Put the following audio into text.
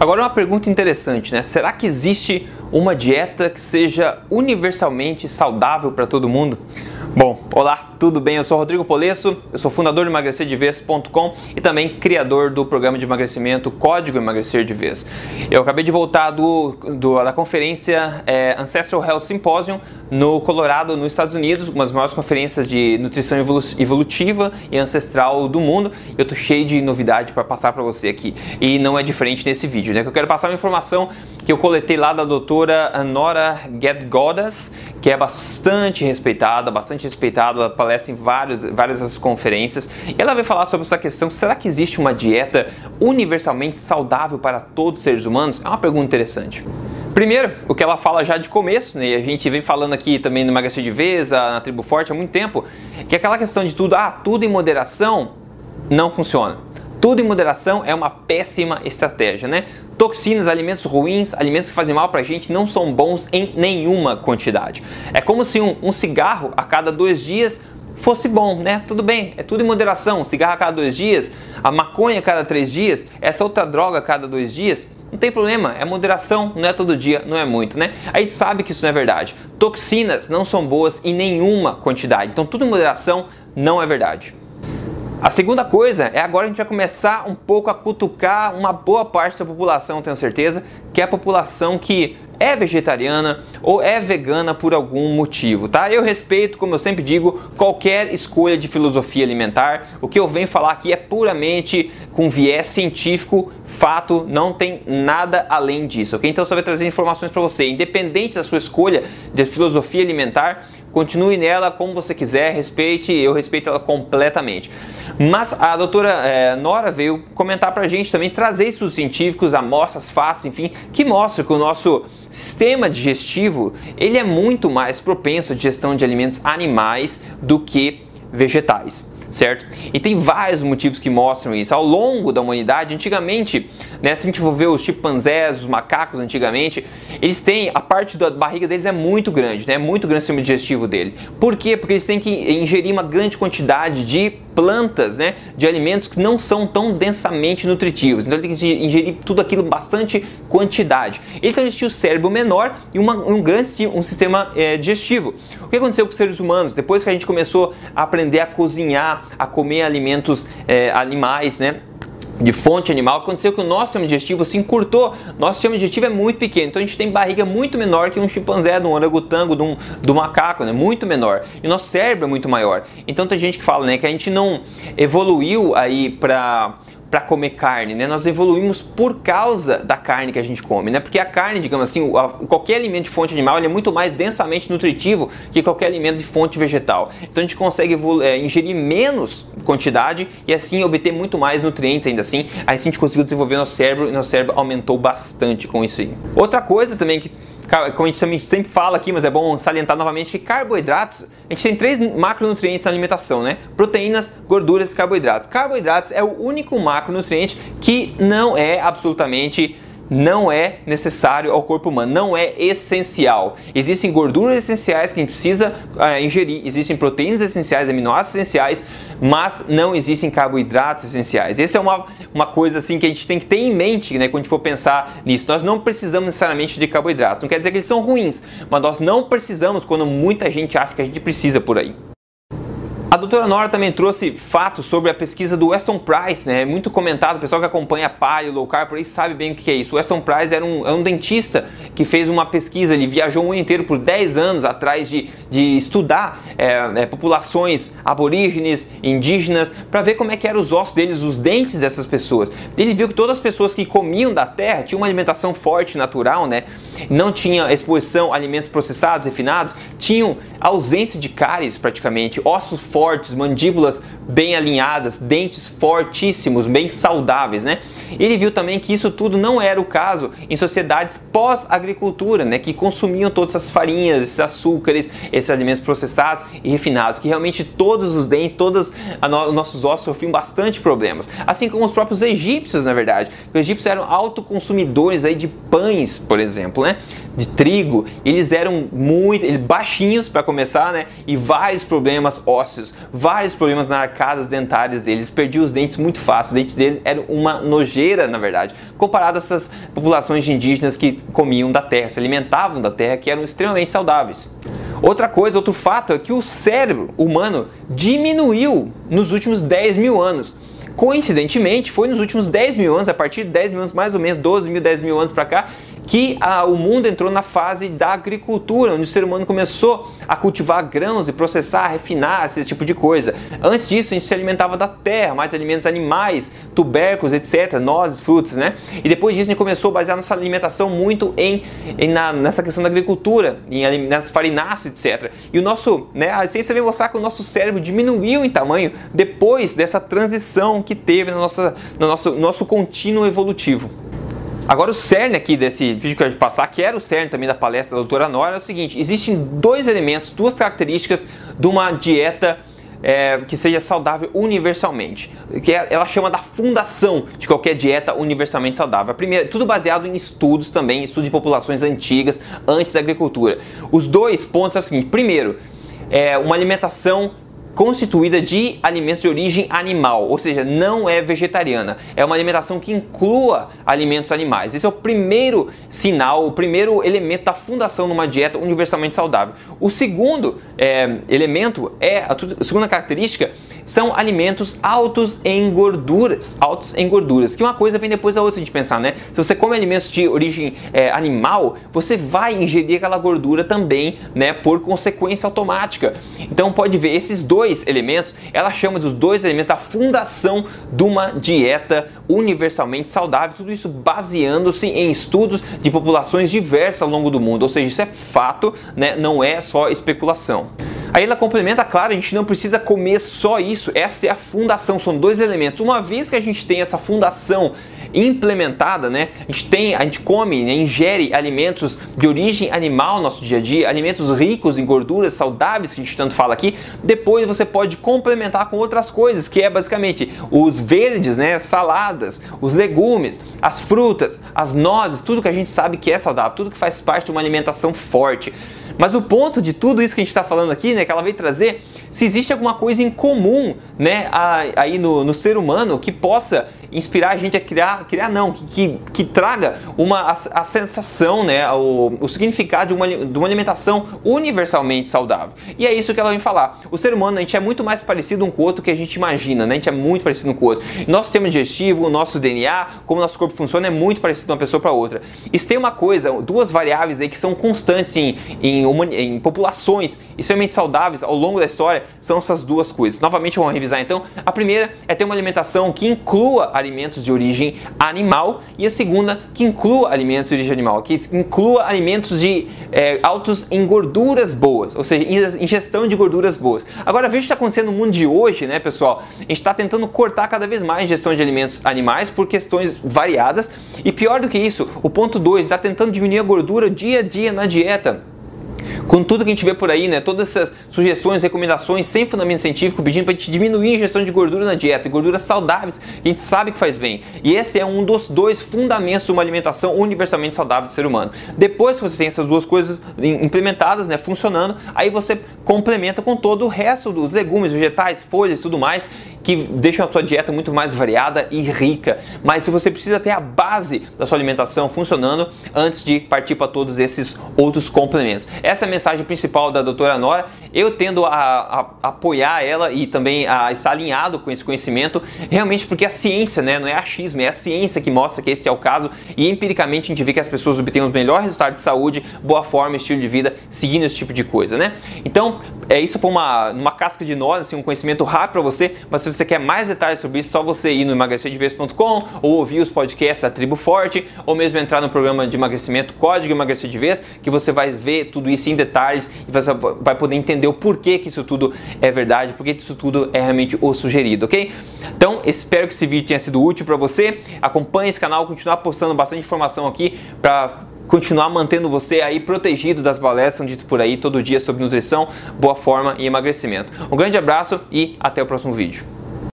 Agora uma pergunta interessante, né? Será que existe uma dieta que seja universalmente saudável para todo mundo? Bom, olá, tudo bem? Eu sou Rodrigo Polesso, eu sou fundador do emagrecerdevez.com e também criador do programa de emagrecimento Código Emagrecer de Vez. Eu acabei de voltar do, do da conferência é, Ancestral Health Symposium no Colorado, nos Estados Unidos, uma das maiores conferências de nutrição evolutiva e ancestral do mundo. Eu tô cheio de novidade para passar para você aqui e não é diferente nesse vídeo, né? Que eu quero passar uma informação que eu coletei lá da doutora Nora Gedgodas, que é bastante respeitada, bastante respeitada, palestra em várias, das conferências. E ela vai falar sobre essa questão: será que existe uma dieta universalmente saudável para todos os seres humanos? É uma pergunta interessante. Primeiro, o que ela fala já de começo, né, e a gente vem falando aqui também no Emagrecer de Vez, na Tribo Forte há muito tempo, que é aquela questão de tudo, ah, tudo em moderação não funciona. Tudo em moderação é uma péssima estratégia, né? Toxinas, alimentos ruins, alimentos que fazem mal pra gente não são bons em nenhuma quantidade. É como se um, um cigarro a cada dois dias fosse bom, né? Tudo bem, é tudo em moderação. Cigarro a cada dois dias, a maconha a cada três dias, essa outra droga a cada dois dias, não tem problema, é moderação, não é todo dia, não é muito, né? Aí sabe que isso não é verdade. Toxinas não são boas em nenhuma quantidade, então tudo em moderação não é verdade. A segunda coisa é agora a gente vai começar um pouco a cutucar uma boa parte da população, tenho certeza, que é a população que é vegetariana ou é vegana por algum motivo, tá? Eu respeito, como eu sempre digo, qualquer escolha de filosofia alimentar. O que eu venho falar aqui é puramente com viés científico, fato, não tem nada além disso, ok? Então eu só vai trazer informações para você, independente da sua escolha de filosofia alimentar, continue nela como você quiser, respeite, eu respeito ela completamente. Mas a doutora é, Nora veio comentar pra gente também, trazer estudos científicos, amostras, fatos, enfim, que mostram que o nosso sistema digestivo ele é muito mais propenso à digestão de alimentos animais do que vegetais certo? E tem vários motivos que mostram isso. Ao longo da humanidade, antigamente, né, se a gente for ver os chimpanzés, os macacos antigamente, eles têm, a parte da barriga deles é muito grande, né? Muito grande o sistema digestivo dele. Por quê? Porque eles têm que ingerir uma grande quantidade de plantas, né, de alimentos que não são tão densamente nutritivos. Então ele tem que ingerir tudo aquilo bastante quantidade. Ele também tinha o cérebro menor e uma, um grande um sistema é, digestivo. O que aconteceu com os seres humanos? Depois que a gente começou a aprender a cozinhar, a comer alimentos é, animais, né? de fonte animal, aconteceu que o nosso sistema digestivo se encurtou. Nosso sistema digestivo é muito pequeno, então a gente tem barriga muito menor que um chimpanzé, de um orangotango, de um, do macaco, né? Muito menor. E o nosso cérebro é muito maior. Então tem gente que fala, né, que a gente não evoluiu aí para para comer carne, né? Nós evoluímos por causa da carne que a gente come, né? Porque a carne, digamos assim, qualquer alimento de fonte animal, é muito mais densamente nutritivo que qualquer alimento de fonte vegetal. Então a gente consegue é, ingerir menos quantidade e assim obter muito mais nutrientes ainda assim. Aí a gente conseguiu desenvolver nosso cérebro e nosso cérebro aumentou bastante com isso aí. Outra coisa também que como a gente sempre fala aqui, mas é bom salientar novamente que carboidratos, a gente tem três macronutrientes na alimentação, né? Proteínas, gorduras e carboidratos. Carboidratos é o único macronutriente que não é absolutamente não é necessário ao corpo humano, não é essencial. Existem gorduras essenciais que a gente precisa uh, ingerir, existem proteínas essenciais, aminoácidos essenciais, mas não existem carboidratos essenciais. Essa é uma, uma coisa assim que a gente tem que ter em mente né, quando a gente for pensar nisso. Nós não precisamos necessariamente de carboidratos. Não quer dizer que eles são ruins, mas nós não precisamos quando muita gente acha que a gente precisa por aí. A doutora Nora também trouxe fatos sobre a pesquisa do Weston Price, né? Muito comentado, o pessoal que acompanha paleo, low carb, por aí sabe bem o que é isso. O Weston Price era um, é um dentista que fez uma pesquisa, ele viajou o mundo inteiro por 10 anos atrás de, de estudar é, é, populações aborígenes, indígenas, para ver como é que eram os ossos deles, os dentes dessas pessoas. Ele viu que todas as pessoas que comiam da terra tinham uma alimentação forte, natural, né? Não tinha exposição a alimentos processados, refinados, tinham ausência de cáries praticamente, ossos fortes mandíbulas bem alinhadas, dentes fortíssimos, bem saudáveis, né? Ele viu também que isso tudo não era o caso em sociedades pós-agricultura, né, que consumiam todas essas farinhas, esses açúcares, esses alimentos processados e refinados, que realmente todos os dentes, todos os nossos ossos sofriam bastante problemas, assim como os próprios egípcios, na verdade. Os egípcios eram autoconsumidores aí de pães, por exemplo, né? De trigo, eles eram muito baixinhos para começar, né? E vários problemas ósseos, vários problemas nas arcadas dentárias deles, perdiam os dentes muito fácil. Os dentes dele eram uma nojeira, na verdade, comparado a essas populações de indígenas que comiam da terra, se alimentavam da terra, que eram extremamente saudáveis. Outra coisa, outro fato é que o cérebro humano diminuiu nos últimos 10 mil anos. Coincidentemente, foi nos últimos 10 mil anos, a partir de 10 mil anos, mais ou menos 12 mil, 10 mil anos para cá, que a, o mundo entrou na fase da agricultura, onde o ser humano começou a cultivar grãos e processar, refinar esse tipo de coisa. Antes disso, a gente se alimentava da terra, mais alimentos animais, tubérculos, etc., nozes, frutos, né? E depois disso, a gente começou a basear nossa alimentação muito em, em na, nessa questão da agricultura, em nas farináceos, etc. E o nosso, né, a ciência vem mostrar que o nosso cérebro diminuiu em tamanho depois dessa transição que teve no nosso, no nosso, nosso contínuo evolutivo. Agora o cerne aqui desse vídeo que eu vou passar, que era o cerne também da palestra da doutora Nora, é o seguinte, existem dois elementos, duas características de uma dieta é, que seja saudável universalmente, que é, ela chama da fundação de qualquer dieta universalmente saudável. A primeira, tudo baseado em estudos também, estudos de populações antigas, antes da agricultura. Os dois pontos é o seguinte: primeiro, é uma alimentação constituída de alimentos de origem animal, ou seja, não é vegetariana. É uma alimentação que inclua alimentos animais. Esse é o primeiro sinal, o primeiro elemento da fundação numa dieta universalmente saudável. O segundo é, elemento é a, a segunda característica são alimentos altos em gorduras, altos em gorduras, que uma coisa vem depois da outra a gente pensar, né? Se você come alimentos de origem é, animal, você vai ingerir aquela gordura também, né? Por consequência automática. Então pode ver esses dois elementos, ela chama dos dois elementos da fundação de uma dieta universalmente saudável, tudo isso baseando-se em estudos de populações diversas ao longo do mundo, ou seja, isso é fato, né? Não é só especulação. Aí ela complementa, claro, a gente não precisa comer só isso, essa é a fundação, são dois elementos. Uma vez que a gente tem essa fundação implementada, né? A gente tem, a gente come, né, ingere alimentos de origem animal no nosso dia a dia, alimentos ricos em gorduras saudáveis que a gente tanto fala aqui. Depois você pode complementar com outras coisas, que é basicamente os verdes, né, saladas, os legumes, as frutas, as nozes, tudo que a gente sabe que é saudável, tudo que faz parte de uma alimentação forte. Mas o ponto de tudo isso que a gente está falando aqui, né, que ela veio trazer, se existe alguma coisa em comum, né, aí no, no ser humano que possa inspirar a gente a criar, criar não, que, que, que traga uma, a, a, sensação, né, o, o significado de uma, de uma alimentação universalmente saudável. E é isso que ela vem falar. O ser humano, a gente é muito mais parecido um com o outro que a gente imagina, né, a gente é muito parecido um com o outro. Nosso sistema digestivo, o nosso DNA, como nosso corpo funciona, é muito parecido de uma pessoa para outra. Isso tem uma coisa, duas variáveis aí que são constantes em, em, em populações extremamente saudáveis ao longo da história, são essas duas coisas. Novamente vamos revisar então. A primeira é ter uma alimentação que inclua alimentos de origem animal e a segunda que inclua alimentos de origem animal, que inclua alimentos de é, altos em gorduras boas, ou seja, ingestão de gorduras boas. Agora veja o que está acontecendo no mundo de hoje, né, pessoal? A gente está tentando cortar cada vez mais a ingestão de alimentos animais por questões variadas e pior do que isso, o ponto 2 está tentando diminuir a gordura dia a dia na dieta com tudo que a gente vê por aí, né, todas essas sugestões, recomendações sem fundamento científico pedindo para a gente diminuir a ingestão de gordura na dieta, gorduras saudáveis, que a gente sabe que faz bem. E esse é um dos dois fundamentos de uma alimentação universalmente saudável do ser humano. Depois que você tem essas duas coisas implementadas, né, funcionando, aí você complementa com todo o resto dos legumes, vegetais, folhas e tudo mais, que deixam a sua dieta muito mais variada e rica. Mas se você precisa ter a base da sua alimentação funcionando antes de partir para todos esses outros complementos. Essa é a mensagem principal da doutora Nora. Eu tendo a, a, a apoiar ela e também a estar alinhado com esse conhecimento, realmente porque a ciência, né, não é achismo, é a ciência que mostra que esse é o caso e empiricamente a gente vê que as pessoas obtêm os melhores resultados de saúde, boa forma, estilo de vida, seguindo esse tipo de coisa, né? Então, é isso foi uma, uma casca de nós, assim, um conhecimento rápido para você, mas se você quer mais detalhes sobre isso, só você ir no emagrecerdevez.com ou ouvir os podcasts da Tribo Forte, ou mesmo entrar no programa de emagrecimento Código Emagrecer de Vez, que você vai ver tudo isso em detalhes e você vai poder entender o porquê que isso tudo é verdade, porque isso tudo é realmente o sugerido, ok? Então, espero que esse vídeo tenha sido útil para você. Acompanhe esse canal, continuar postando bastante informação aqui para continuar mantendo você aí protegido das baleias são dito por aí todo dia sobre nutrição, boa forma e emagrecimento. Um grande abraço e até o próximo vídeo.